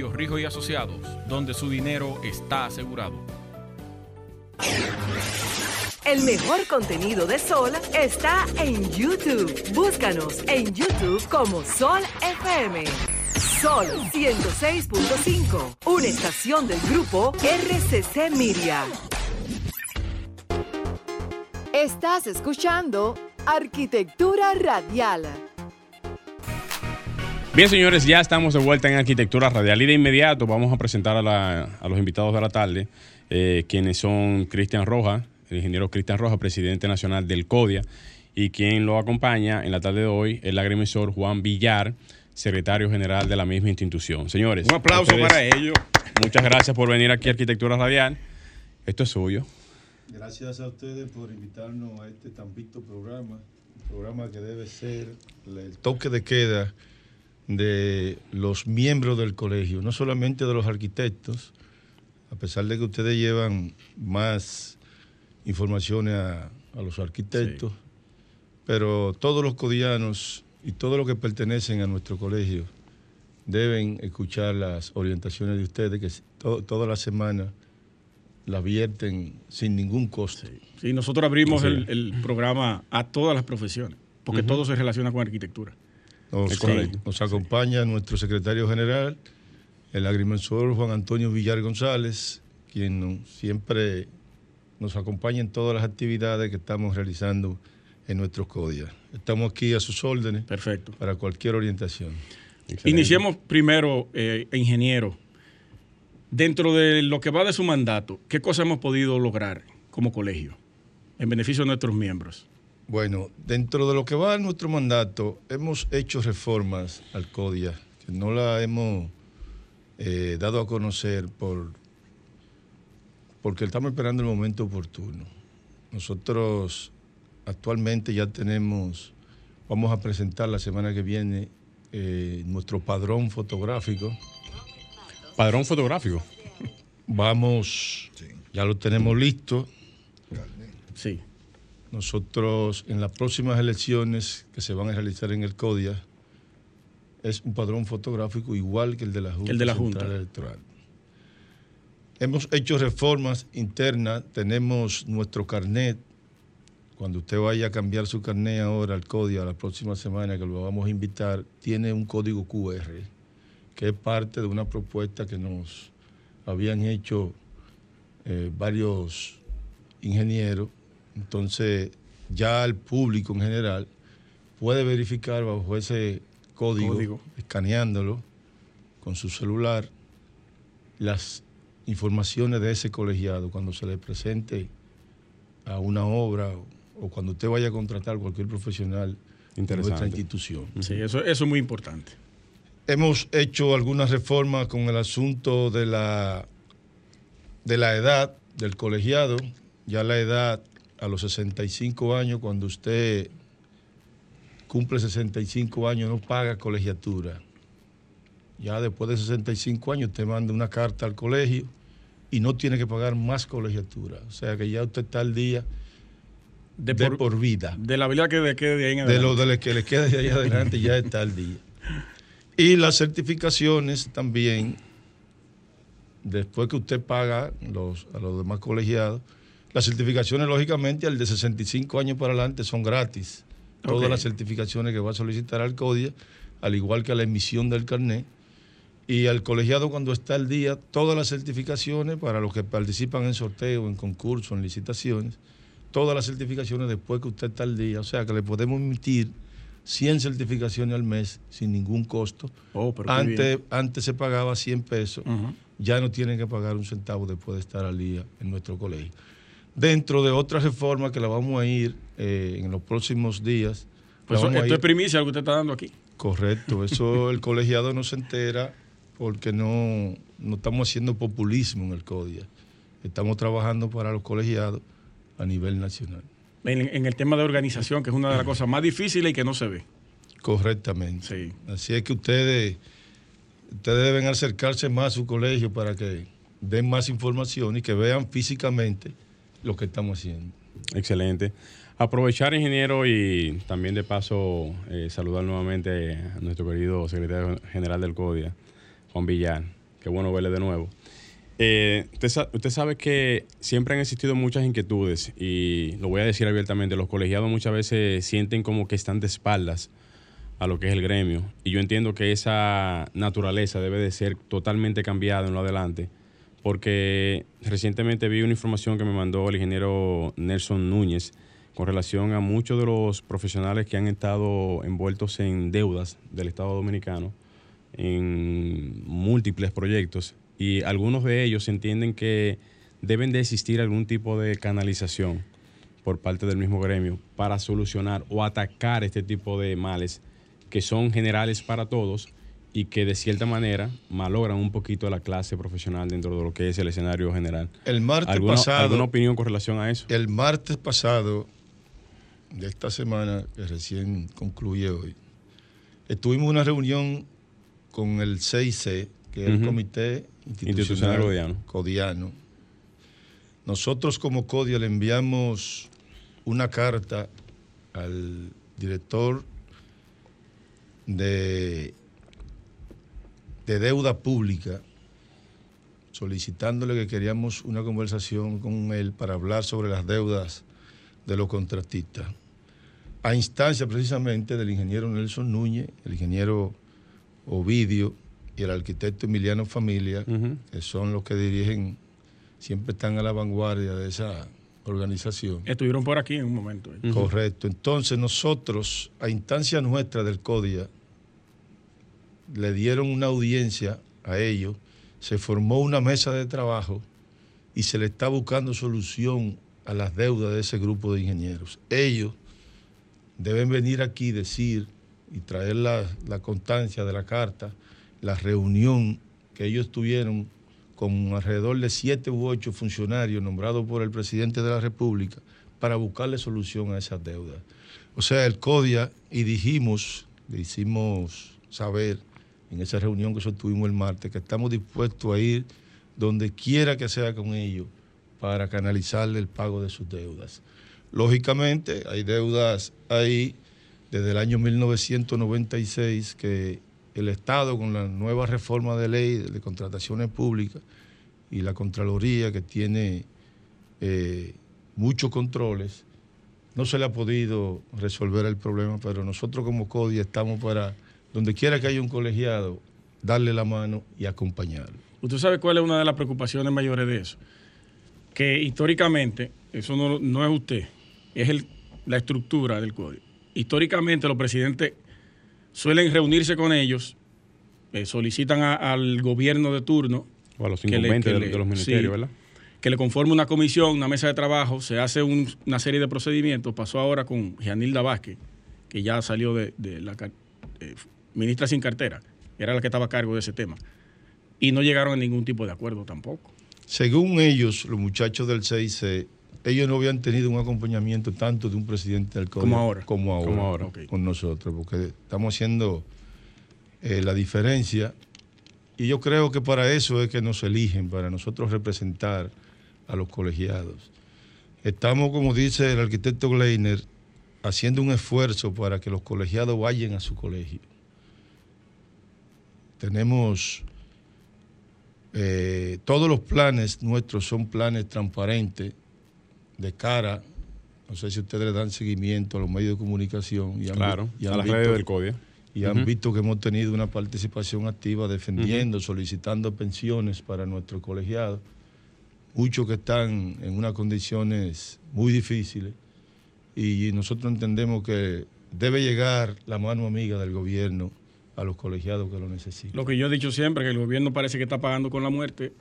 Rijo y Asociados, donde su dinero está asegurado. El mejor contenido de Sol está en YouTube. Búscanos en YouTube como Sol FM. Sol 106.5, una estación del grupo RCC Miria. Estás escuchando Arquitectura Radial. Bien, señores, ya estamos de vuelta en Arquitectura Radial y de inmediato vamos a presentar a, los invitados de la tarde, eh, quienes son Cristian Roja, el ingeniero Cristian Roja, presidente nacional del CODIA, y quien lo acompaña en la tarde de hoy, el agrimensor Juan Villar, secretario general de la misma institución. Señores. Un aplauso para ellos. Muchas gracias por venir aquí a Arquitectura Radial. Esto es suyo. Gracias a ustedes por invitarnos a este tan visto programa, un programa que debe ser el toque de queda de los miembros del colegio, no solamente de los arquitectos, a pesar de que ustedes llevan más informaciones a, los arquitectos, pero todos los codianos y todos los que pertenecen a nuestro colegio deben escuchar las orientaciones de ustedes que toda la semana las vierten sin ningún costo. Sí, nosotros abrimos el, programa a todas las profesiones, porque todo se relaciona con arquitectura. Nos, acompaña nuestro secretario general, el agrimensor Juan Antonio Villar González, quien siempre nos acompaña en todas las actividades que estamos realizando en nuestros CODIA. Estamos aquí a sus órdenes. Perfecto. Para cualquier orientación. Iniciemos primero, eh, ingeniero. Dentro de lo que va de su mandato, ¿qué cosas hemos podido lograr como colegio en beneficio de nuestros miembros? Bueno, dentro de lo que va a nuestro mandato, hemos hecho reformas al CODIA, que no la hemos eh, dado a conocer por porque estamos esperando el momento oportuno. Nosotros actualmente ya tenemos, vamos a presentar la semana que viene eh, nuestro padrón fotográfico. Padrón fotográfico. Vamos, ya lo tenemos listo. Sí. Nosotros en las próximas elecciones que se van a realizar en el CODIA es un padrón fotográfico igual que el de la Junta, El de la Central Junta. Electoral. Hemos hecho reformas internas, tenemos nuestro carnet. Cuando usted vaya a cambiar su carnet ahora al CODIA la próxima semana que lo vamos a invitar, tiene un código QR que es parte de una propuesta que nos habían hecho eh, varios ingenieros. Entonces, ya el público en general puede verificar bajo ese código, Código. escaneándolo con su celular, las informaciones de ese colegiado cuando se le presente a una obra o, cuando usted vaya a contratar cualquier profesional de nuestra institución. Sí, eso, eso es muy importante. Hemos hecho algunas reformas con el asunto de la, de la edad del colegiado. Ya la edad a los 65 años, cuando usted cumple 65 años, no paga colegiatura. Ya después de 65 años, usted manda una carta al colegio y no tiene que pagar más colegiatura. O sea que ya usted está al día De, de por, por vida de la vida que le quede de ahí en de adelante. lo de lo que le queda de ahí adelante ya está al día. Y las certificaciones también, después que usted paga los, a los demás colegiados, las certificaciones lógicamente al de 65 años para adelante son gratis. Todas las certificaciones que va a solicitar al CODIA, al igual que la emisión del carnet. Y al colegiado cuando está al día, todas las certificaciones para los que participan en sorteo, en concursos, en licitaciones, todas las certificaciones después que usted está al día. O sea que le podemos emitir 100 certificaciones al mes sin ningún costo. Oh, Antes, antes se pagaba 100 pesos, ya no tienen que pagar un centavo después de estar al día en nuestro colegio. Dentro de otras reformas que la vamos a ir eh, en los próximos días. Pues eso- esto ir- es primicia lo que usted está dando aquí. Correcto, eso el colegiado no se entera porque no, no estamos haciendo populismo en el CODIA. Estamos trabajando para los colegiados a nivel nacional. En, en el tema de organización, que es una de las cosas más difíciles y que no se ve. Correctamente. Sí. Así es que ustedes, ustedes deben acercarse más a su colegio para que den más información y que vean físicamente lo que estamos haciendo. Excelente. Aprovechar, ingeniero, y también de paso eh, saludar nuevamente a nuestro querido secretario general del CODIA, Juan Villar. Qué bueno verle de nuevo. Eh, usted, usted sabe que siempre han existido muchas inquietudes y lo voy a decir abiertamente, los colegiados muchas veces sienten como que están de espaldas a lo que es el gremio y yo entiendo que esa naturaleza debe de ser totalmente cambiada en lo adelante porque recientemente vi una información que me mandó el ingeniero Nelson Núñez con relación a muchos de los profesionales que han estado envueltos en deudas del Estado Dominicano en múltiples proyectos y algunos de ellos entienden que deben de existir algún tipo de canalización por parte del mismo gremio para solucionar o atacar este tipo de males que son generales para todos y que de cierta manera malogran un poquito la clase profesional dentro de lo que es el escenario general. El martes ¿Alguna, pasado, ¿Alguna opinión con relación a eso? el martes pasado de esta semana que recién concluye hoy, estuvimos en una reunión con el CIC, que es el. Comité Institucional Institucional Codiano. Codiano. Nosotros como CODIA le enviamos una carta al director de, de deuda pública solicitándole que queríamos una conversación con él para hablar sobre las deudas de los contratistas. A instancia precisamente del ingeniero Nelson Núñez, el ingeniero Ovidio y el arquitecto Emiliano Familia, que son los que dirigen, siempre están a la vanguardia de esa organización. Estuvieron por aquí en un momento. ¿eh? Correcto. Entonces nosotros, a instancia nuestra del CODIA, le dieron una audiencia a ellos, se formó una mesa de trabajo y se le está buscando solución a las deudas de ese grupo de ingenieros. Ellos deben venir aquí y decir y traer la, la constancia de la carta, la reunión que ellos tuvieron con alrededor de siete u ocho funcionarios nombrados por el presidente de la República para buscarle solución a esas deudas. O sea, el CODIA, y dijimos, le hicimos saber en esa reunión que sostuvimos el martes, que estamos dispuestos a ir donde quiera que sea con ellos para canalizarle el pago de sus deudas. Lógicamente, hay deudas ahí desde el año 1996 que el Estado, con la nueva reforma de ley de contrataciones públicas y la Contraloría, que tiene eh, muchos controles, no se le ha podido resolver el problema, pero nosotros como CODI estamos para, donde quiera que haya un colegiado, darle la mano y acompañarlo. ¿Usted sabe cuál es una de las preocupaciones mayores de eso? Que históricamente, eso no, es usted, es el, la estructura del código. Históricamente los presidentes suelen reunirse con ellos, eh, solicitan al gobierno de turno. O a los incumbentes de, los ministerios, ¿verdad? Que le conforme una comisión, una mesa de trabajo, se hace una serie de procedimientos. Pasó ahora con Gianilda Vázquez, que ya salió de, la eh, ministra sin cartera, era la que estaba a cargo de ese tema. Y no llegaron a ningún tipo de acuerdo tampoco. Según ellos, los muchachos del CIC, ellos no habían tenido un acompañamiento tanto de un presidente del Como ahora. Como ahora, con nosotros, porque estamos haciendo eh, la diferencia. Y yo creo que para eso es que nos eligen, para nosotros representar a los colegiados. Estamos, como dice el arquitecto Gleiner, haciendo un esfuerzo para que los colegiados vayan a su colegio. Tenemos eh, todos los planes nuestros son planes transparentes de cara, no sé si ustedes le dan seguimiento a los medios de comunicación. Y claro, a las redes del CODIA. Y han visto que hemos tenido una participación activa defendiendo, solicitando pensiones para nuestros colegiados. Muchos que están en unas condiciones muy difíciles. Y nosotros entendemos que debe llegar la mano amiga del gobierno a los colegiados que lo necesitan. Lo que yo he dicho siempre, que el gobierno parece que está pagando con la muerte,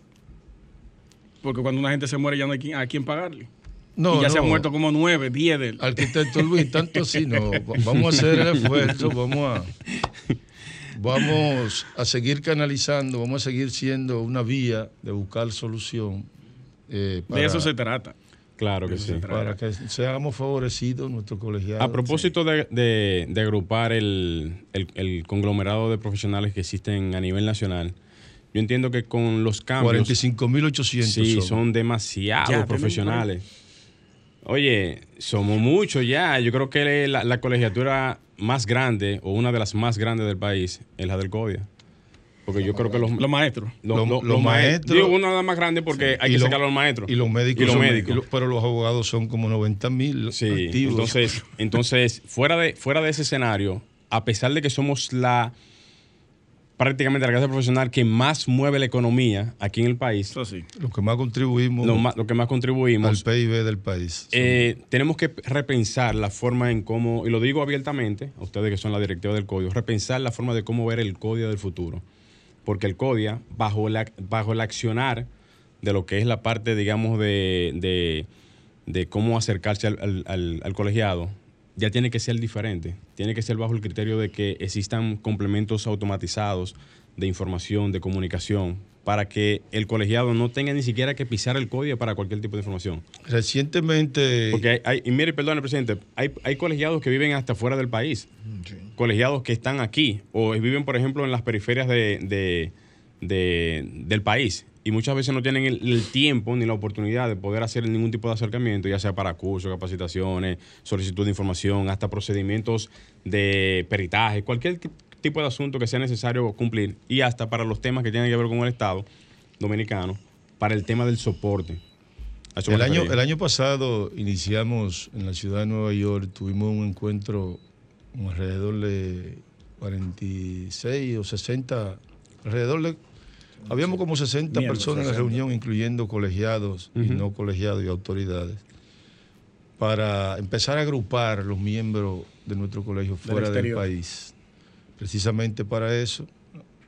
porque cuando una gente se muere ya no hay a quién pagarle y ya se han muerto como nueve, diez del. Arquitecto Luis, tanto así no. Vamos a hacer el esfuerzo, vamos a, vamos a seguir canalizando, vamos a seguir siendo una vía de buscar solución. Eh, de eso se trata. Claro que sí. Para que seamos favorecidos nuestros colegiados. A propósito de, agrupar el, conglomerado de profesionales que existen a nivel nacional, yo entiendo que con los cambios... 45.800 Sí, son, demasiados profesionales. Oye, somos muchos ya. Yo creo que la, colegiatura más grande o una de las más grandes del país es la del CODIA. Porque yo creo que los, maestros. Los, maestros. Digo, una de las más grandes porque hay que sacar a los maestros. Y los médicos. Y los médicos. pero los abogados son como 90 mil sí, Entonces, entonces fuera, de, fuera de ese escenario, a pesar de que somos la prácticamente la clase profesional que más mueve la economía aquí en el país. Eso sí. Lo que más contribuimos. Lo, que más contribuimos. Al PIB del país. Eh, tenemos que repensar la forma en cómo, y lo digo abiertamente, a ustedes que son la directiva del código, repensar la forma de cómo ver el código del futuro. Porque el CODIA, bajo, la, bajo el accionar de lo que es la parte, digamos, de, de, cómo acercarse al, al colegiado, ya tiene que ser diferente. Tiene que ser bajo el criterio de que existan complementos automatizados de información, de comunicación, para que el colegiado no tenga ni siquiera que pisar el código para cualquier tipo de información. Recientemente... Porque hay, y mire, perdón, presidente, hay, hay, colegiados que viven hasta fuera del país, colegiados que están aquí, o viven, por ejemplo, en las periferias de, del país y muchas veces no tienen el, tiempo ni la oportunidad de poder hacer ningún tipo de acercamiento, ya sea para cursos, capacitaciones, solicitud de información, hasta procedimientos de peritaje, cualquier tipo de asunto que sea necesario cumplir y hasta para los temas que tienen que ver con el Estado dominicano, para el tema del soporte. El año, el año pasado iniciamos en la ciudad de Nueva York, tuvimos un encuentro alrededor de 46 o 60, alrededor de Habíamos como 60 personas en la reunión, incluyendo colegiados y no colegiados y autoridades, para empezar a agrupar los miembros de nuestro colegio fuera del, país. Precisamente para eso,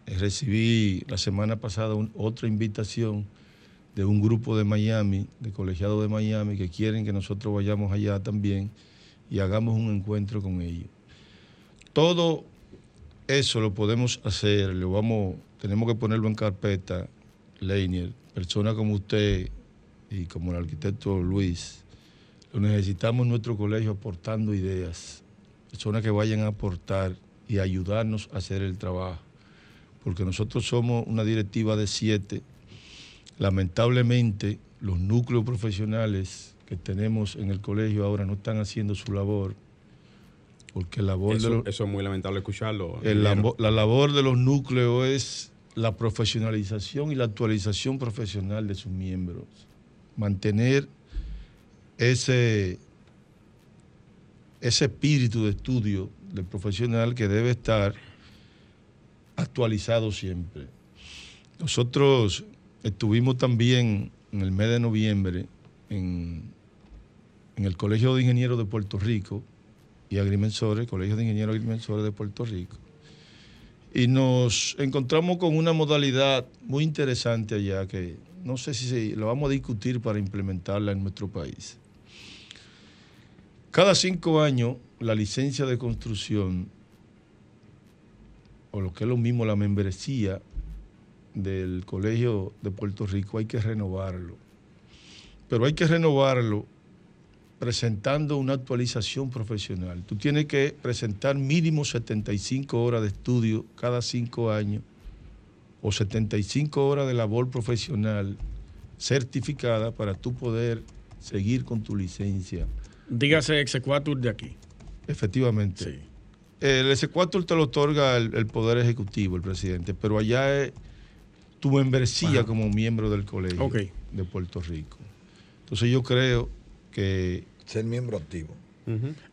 eh, recibí la semana pasada otra invitación de un grupo de Miami, de colegiados de Miami, que quieren que nosotros vayamos allá también y hagamos un encuentro con ellos. Todo eso lo podemos hacer, lo vamos, tenemos que ponerlo en carpeta, Leinier, personas como usted y como el arquitecto Luis, lo necesitamos en nuestro colegio aportando ideas, personas que vayan a aportar y ayudarnos a hacer el trabajo, porque nosotros somos una directiva de siete, lamentablemente los núcleos profesionales que tenemos en el colegio ahora no están haciendo su labor porque la labor eso, de los, eso es muy lamentable escucharlo. el labo- la labor de los núcleos es la profesionalización y la actualización profesional de sus miembros. Mantener ese, ese espíritu de estudio del profesional que debe estar actualizado siempre. Nosotros estuvimos también en el mes de noviembre en, en el Colegio de Ingenieros de Puerto Rico y Agrimensores, Colegio de Ingenieros Agrimensores de Puerto Rico. Y nos encontramos con una modalidad muy interesante allá que no sé si la vamos a discutir para implementarla en nuestro país. Cada cinco años, la licencia de construcción, o lo que es lo mismo, la membresía del Colegio de Puerto Rico, hay que renovarlo. Pero hay que renovarlo presentando una actualización profesional. Tú tienes que presentar mínimo 75 horas de estudio cada cinco años o 75 horas de labor profesional certificada para tú poder seguir con tu licencia. Dígase exequatur de aquí. Efectivamente. Sí. El S4 te lo otorga el, el Poder Ejecutivo, el presidente, pero allá es tu membresía Ajá. como miembro del colegio de Puerto Rico. Entonces yo creo que, Ser miembro activo.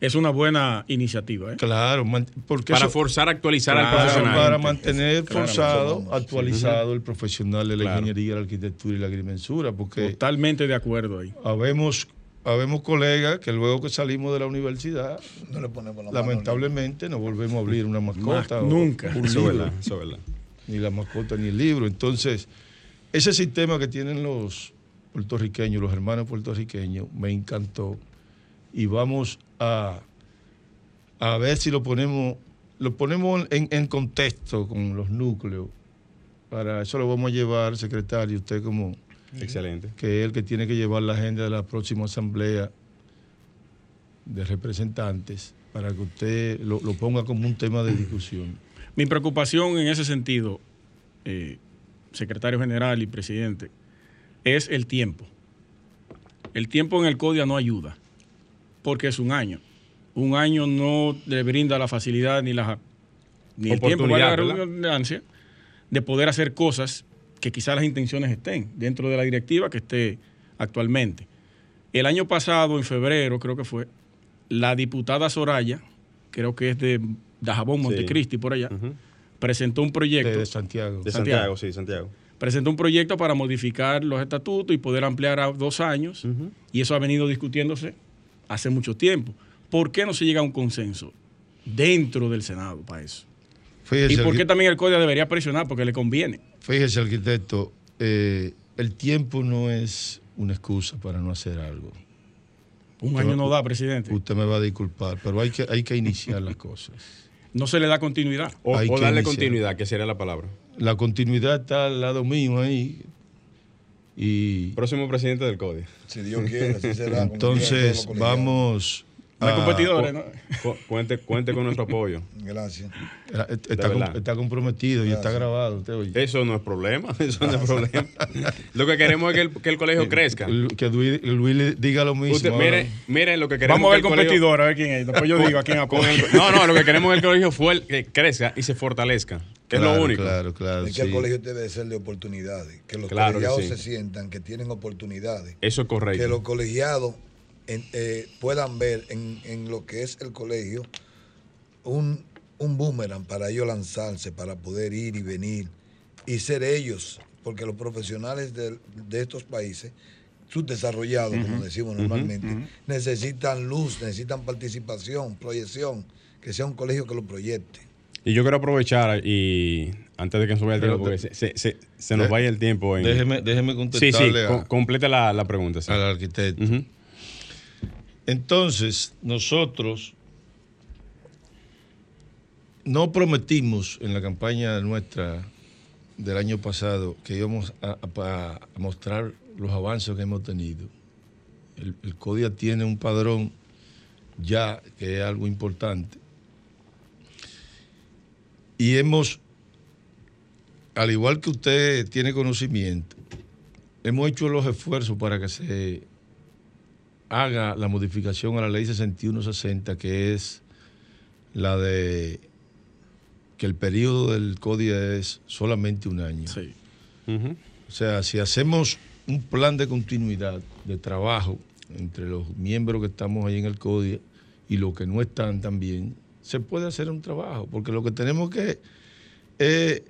Es una buena iniciativa. ¿eh? claro, porque Para eso- forzar a actualizar Claro, al para, profesional. para mantener Claro, forzado, actualizado el profesional de la Claro. ingeniería, la arquitectura y la agrimensura, porque Totalmente de acuerdo ahí. habemos, habemos colegas que luego que salimos de la universidad, No le ponemos la mano. lamentablemente no volvemos a abrir una mascota. o nunca. Un Eso libro. verdad. ni la mascota ni el libro. Entonces, ese sistema que tienen los puertorriqueños, los hermanos puertorriqueños, me encantó. Y vamos a, a ver si lo ponemos, lo ponemos en, en contexto con los núcleos. Para eso lo vamos a llevar, secretario, usted como Excelente. que es el que tiene que llevar la agenda de la próxima asamblea de representantes, para que usted lo, lo ponga como un tema de discusión. Mi preocupación en ese sentido, eh, secretario general y presidente, es el tiempo. El tiempo en el CODIA no ayuda, porque es un año. Un año no le brinda la facilidad ni, la, ni el tiempo, valga la redundancia, de poder hacer cosas que quizás las intenciones estén dentro de la directiva que esté actualmente. El año pasado, en febrero, creo que fue, la diputada Soraya, creo que es de Dajabón, Montecristi, por allá, presentó un proyecto. De, de Santiago. De Santiago. Santiago, sí, Santiago. presentó un proyecto para modificar los estatutos y poder ampliar a dos años. Y eso ha venido discutiéndose hace mucho tiempo. ¿Por qué no se llega a un consenso dentro del Senado para eso? Fíjese, ¿Y por qué también el CODIA debería presionar? Porque le conviene. Fíjese, arquitecto, eh, el tiempo no es una excusa para no hacer algo. Un Usted año va- no da, presidente. Usted me va a disculpar, pero hay que, hay que iniciar las cosas. No se le da continuidad. O, darle iniciar. continuidad, que sería la palabra. La continuidad está al lado mío ahí. Y Próximo presidente del CODI. Si Dios quiere, así será. entonces vamos. No hay a- competidores, ¿no? Cu- Cuente, cuente con nuestro apoyo. Gracias. Está, está comprometido y está grabado. Usted oye. Eso no es problema, eso no es problema. Lo que queremos es que el, que el colegio crezca. Que Luis, Luis le diga lo mismo. Usted, mire, mire lo que queremos Vamos a ver que el colegio- competidor, a ver quién es. Después yo digo a quién no, no, lo que queremos es que el colegio fue que crezca y se fortalezca. Que es lo único. Claro, claro. Es que el colegio debe ser de oportunidades. Que los Claro que colegiados sí. se sientan que tienen oportunidades. Eso es correcto. Que los colegiados en- eh, puedan ver en, en lo que es el colegio un, un boomerang para ellos lanzarse, para poder ir y venir y ser ellos, porque los profesionales de, de estos países, subdesarrollados, como decimos normalmente, necesitan luz, necesitan participación, proyección, que sea un colegio que lo proyecte. Y yo quiero aprovechar y antes de que nos vaya el tiempo, porque se, se- se- se nos vaya el tiempo. En... Déjeme, déjeme sí, contestarle sí, a- co- complete la, la pregunta. sí. al arquitecto. Entonces, nosotros no prometimos en la campaña nuestra del año pasado que íbamos a mostrar los avances que hemos tenido. El, el CODIA tiene un padrón ya que es algo importante. Y hemos, al igual que usted tiene conocimiento, hemos hecho los esfuerzos para que se haga la modificación a la ley 6160, que es la de que el periodo del CODIA es solamente un año. Sí. O sea, si hacemos un plan de continuidad de trabajo entre los miembros que estamos ahí en el CODIA y los que no están también, se puede hacer un trabajo, porque lo que tenemos que es,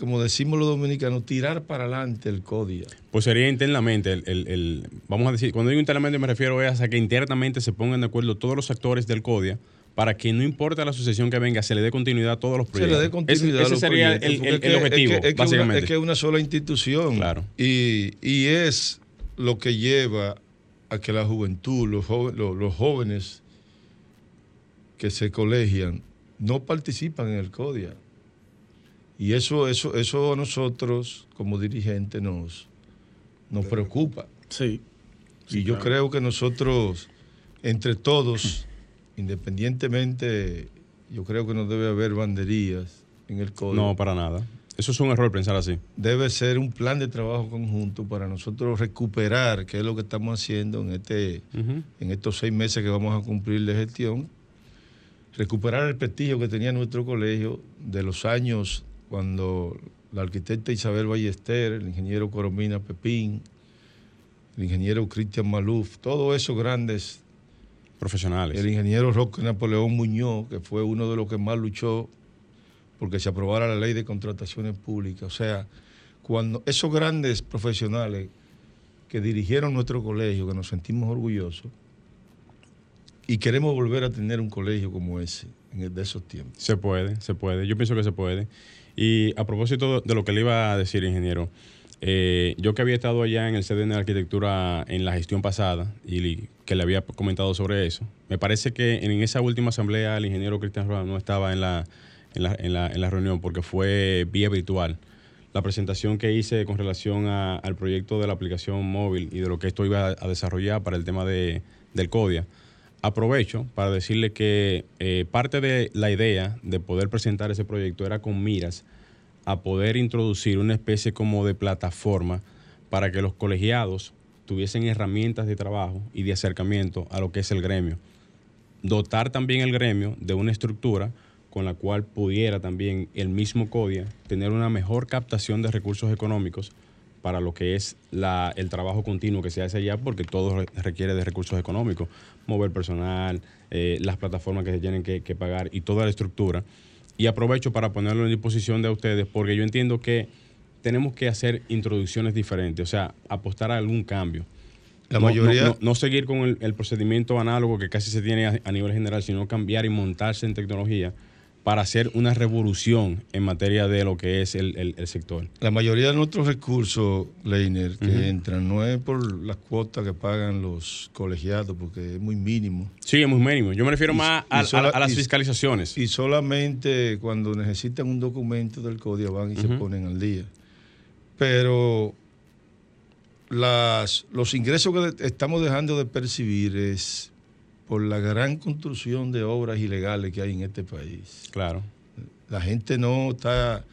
como decimos los dominicanos, tirar para adelante el CODIA. Pues sería internamente, el, el- el- vamos a decir, cuando digo internamente me refiero es a que internamente se pongan de acuerdo todos los actores del CODIA para que no importa la asociación que venga, se le dé continuidad a todos los Se proyectos. le dé continuidad Ese, a ese los sería proyectos, el, objetivo, es que, es que una- básicamente. es que es una sola institución. Claro. Y, y es lo que lleva a que la juventud, los, joven- los, los jóvenes que se colegian, no participan en el CODIA. Y eso, eso, eso a nosotros, como dirigentes, nos, nos preocupa. Sí. Y yo creo que nosotros, entre todos, independientemente, yo creo que no debe haber banderías en el código. No, para nada. Eso es un error pensar así. Debe ser un plan de trabajo conjunto para nosotros recuperar, que es lo que estamos haciendo en, este, en estos seis meses que vamos a cumplir de gestión. Recuperar el prestigio que tenía nuestro colegio de los años cuando la arquitecta Isabel Ballester, el ingeniero Coromina Pepín, el ingeniero Cristian Maluf, todos esos grandes Profesionales. el ingeniero Roque Napoleón Muñoz, que fue uno de los que más luchó porque se aprobara la ley de contrataciones públicas. O sea, cuando esos grandes profesionales que dirigieron nuestro colegio, que nos sentimos orgullosos, y queremos volver a tener un colegio como ese, en el de esos tiempos. Se puede, se puede. Yo pienso que se puede. Y a propósito de lo que le iba a decir, ingeniero, eh, yo que había estado allá en el CDN de Arquitectura en la gestión pasada y que le había comentado sobre eso, me parece que en esa última asamblea el ingeniero Cristian Roa no estaba en la, en, la, en, la, en la reunión porque fue vía virtual. La presentación que hice con relación a- al proyecto de la aplicación móvil y de lo que esto iba a, a desarrollar para el tema de, del CODIA, aprovecho para decirle que eh, parte de la idea de poder presentar ese proyecto era con miras a poder introducir una especie como de plataforma para que los colegiados tuviesen herramientas de trabajo y de acercamiento a lo que es el gremio. Dotar también el gremio de una estructura con la cual pudiera también el mismo CODIA tener una mejor captación de recursos económicos para lo que es la, el trabajo continuo que se hace allá, porque todo re- requiere de recursos económicos, mover personal, eh, las plataformas que se tienen que, que pagar y toda la estructura. Y aprovecho para ponerlo en disposición de ustedes, porque yo entiendo que tenemos que hacer introducciones diferentes, o sea, apostar a algún cambio. La No- mayoría- no- no- no seguir con el, el procedimiento análogo que casi se tiene a, a nivel general, sino cambiar y montarse en tecnología para hacer una revolución en materia de lo que es el, el- el sector. La mayoría de nuestros recursos, Leiner, que entran, no es por las cuotas que pagan los colegiados, porque es muy mínimo. Sí, es muy mínimo. Yo me refiero Y- más a, sola- a las y- fiscalizaciones. Y solamente cuando necesitan un documento del código van y se ponen al día. Pero las, los ingresos que estamos dejando de percibir es por la gran construcción de obras ilegales que hay en este país. claro. La gente no está,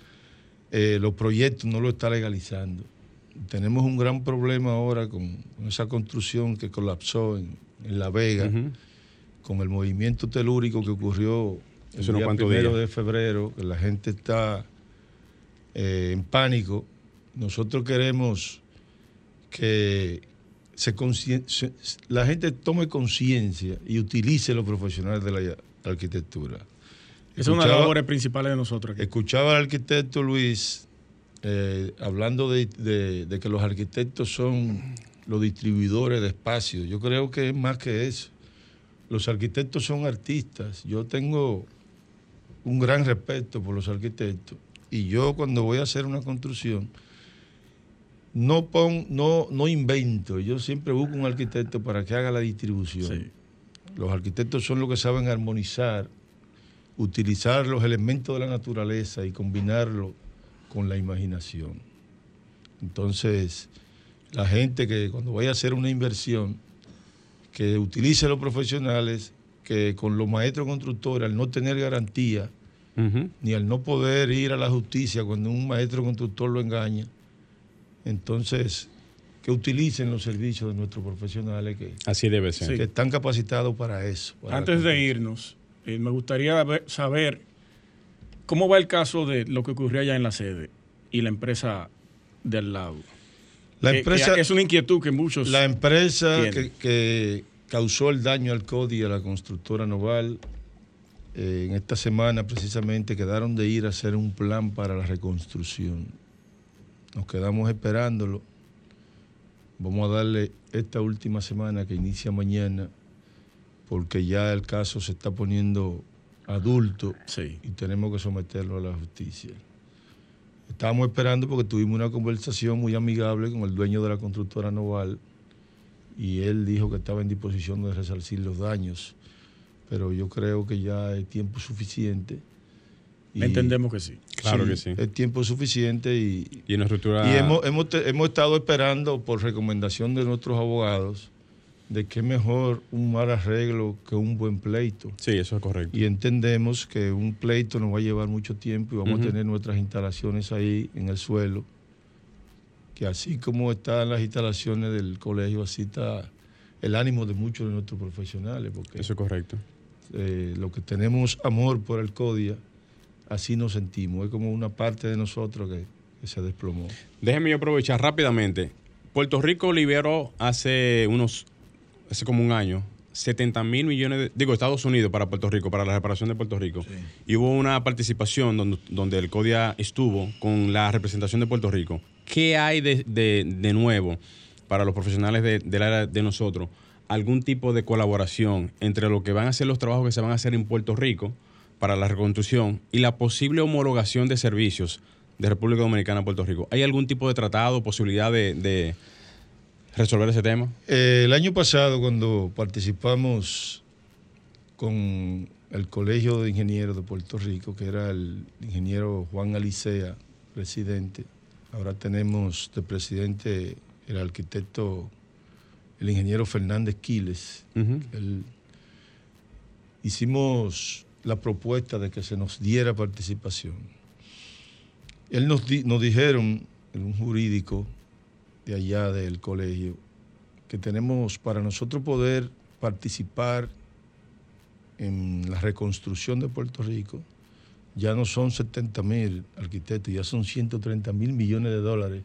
eh, los proyectos no lo está legalizando. Tenemos un gran problema ahora con, con esa construcción que colapsó en, en La Vega, con el movimiento telúrico que ocurrió el día primero días. de febrero, que la gente está eh, en pánico. Nosotros queremos que se se- la gente tome conciencia y utilice los profesionales de la arquitectura. Esa es una de las labores principales de nosotros aquí. Escuchaba al arquitecto Luis eh, hablando de, de- de que los arquitectos son los distribuidores de espacios. Yo creo que es más que eso. Los arquitectos son artistas. Yo tengo un gran respeto por los arquitectos. Y yo cuando voy a hacer una construcción, no, pon, no, no invento. Yo siempre busco un arquitecto para que haga la distribución. Sí. Los arquitectos son los que saben armonizar utilizar los elementos de la naturaleza y combinarlo con la imaginación. Entonces, la gente que cuando vaya a hacer una inversión, que utilice a los profesionales, que con los maestros constructores, al no tener garantía, ni al no poder ir a la justicia cuando un maestro constructor lo engaña, entonces que utilicen los servicios de nuestros profesionales que, Así debe ser. que están capacitados para eso. para Antes de irnos, eh, me gustaría saber cómo va el caso de lo que ocurrió allá en la sede y la empresa del lado. La Que- empresa, que es una inquietud que muchos... la empresa que causó el daño al CODI y a la constructora Noval, eh, en esta semana precisamente quedaron de ir a hacer un plan para la reconstrucción. Nos quedamos esperándolo. Vamos a darle esta última semana que inicia mañana, porque ya el caso se está poniendo adulto Sí. y tenemos que someterlo a la justicia. Estábamos esperando porque tuvimos una conversación muy amigable con el dueño de la constructora Noval y él dijo que estaba en disposición de resarcir los daños, pero yo creo que ya es tiempo suficiente. Y- Entendemos que sí. Claro que sí. Es tiempo suficiente y, Y una estructura. y hemos, hemos, hemos estado esperando por recomendación de nuestros abogados de que es mejor un mal arreglo que un buen pleito. Sí, eso es correcto. Y entendemos que un pleito nos va a llevar mucho tiempo y vamos a tener nuestras instalaciones ahí en el suelo, que así como están las instalaciones del colegio, así está el ánimo de muchos de nuestros profesionales, porque Eso es correcto. eh, lo que tenemos amor por el CODIA, así nos sentimos, es como una parte de nosotros que, que se desplomó. Déjeme yo aprovechar rápidamente. Puerto Rico liberó hace unos, hace como un año, 70 mil millones de, digo, Estados Unidos para Puerto Rico, para la reparación de Puerto Rico. Y hubo una participación donde, donde el CODIA estuvo con la representación de Puerto Rico. ¿Qué hay de, de- de nuevo para los profesionales de- del área de nosotros? ¿Algún tipo de colaboración entre lo que van a ser los trabajos que se van a hacer en Puerto Rico para la reconstrucción y la posible homologación de servicios de República Dominicana a Puerto Rico? ¿Hay algún tipo de tratado, posibilidad de, de resolver ese tema? Eh, el año pasado, cuando participamos con el Colegio de Ingenieros de Puerto Rico, que era el ingeniero Juan Alicea, presidente, ahora tenemos de presidente el arquitecto, el ingeniero Fernández Quiles. Hicimos la propuesta de que se nos diera participación. Él nos, nos dijeron, en un jurídico de allá del colegio, que tenemos para nosotros poder participar en la reconstrucción de Puerto Rico, ya no son 70 mil arquitectos, ya son 130 mil millones de dólares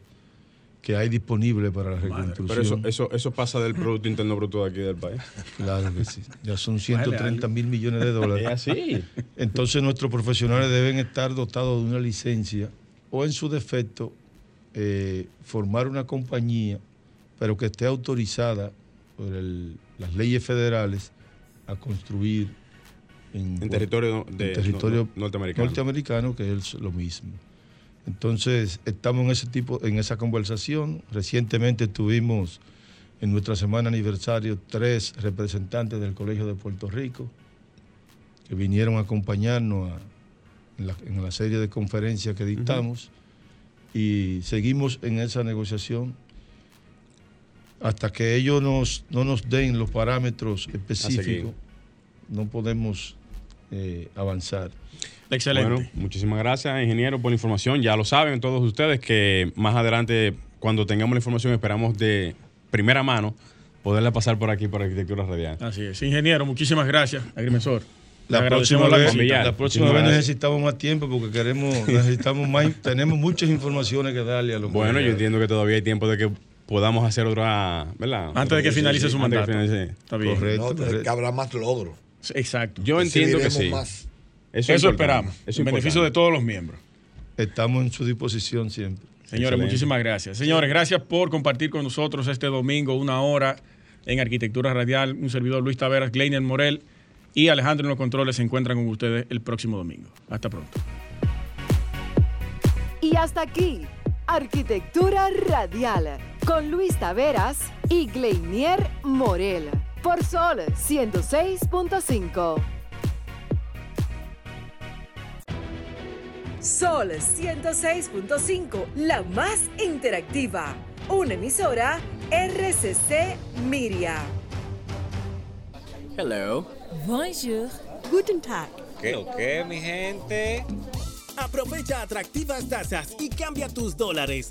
que hay disponibles para la reconstrucción. Pero eso, eso, eso pasa del Producto Interno Bruto de aquí del país. Claro que sí. Ya son 130 mil millones de Es dólares. así. Entonces nuestros profesionales deben estar dotados de una licencia o en su defecto eh, formar una compañía, pero que esté autorizada por el- las leyes federales a construir en, En territorio, de, en territorio no- no- norteamericano. norteamericano, que es lo mismo. Entonces, estamos en ese tipo, en esa conversación. Recientemente tuvimos en nuestra semana aniversario tres representantes del Colegio de Puerto Rico que vinieron a acompañarnos a- en, la, en la serie de conferencias que dictamos y seguimos en esa negociación hasta que ellos nos, no nos den los parámetros específicos, no podemos eh, avanzar. Excelente. Bueno, muchísimas gracias, ingeniero, por la información. Ya lo saben todos ustedes que más adelante, cuando tengamos la información, esperamos de primera mano poderla pasar por aquí, por Arquitectura Radial. Así es. Ingeniero, muchísimas gracias. Agrimensor. La próxima, la vez, la próxima necesitamos más tiempo porque queremos, necesitamos más, tenemos muchas informaciones que darle a los Bueno, yo entiendo que todavía hay tiempo de que podamos hacer otra, ¿verdad? Antes de que finalice sí, su mandato. que finalice. Está bien. Correcto. No, correcto. que habrá más logros. Exacto. Yo entiendo que sí. más. Es Eso esperamos. Eso en beneficio de todos los miembros. Estamos en su disposición siempre. Señores, Excelente. muchísimas gracias. Señores, gracias por compartir con nosotros este domingo una hora en Arquitectura Radial. Un servidor Luis Taveras, Gleiner Morel y Alejandro en los controles se encuentran con ustedes el próximo domingo. Hasta pronto. Y hasta aquí, Arquitectura Radial, con Luis Taveras y Gleinier Morel, por Sol 106.5. Sol 106.5, la más interactiva. Una emisora RCC Miria. Hello. Bonjour. Guten Tag. ¿Qué o qué, mi gente? Aprovecha atractivas tasas y cambia tus dólares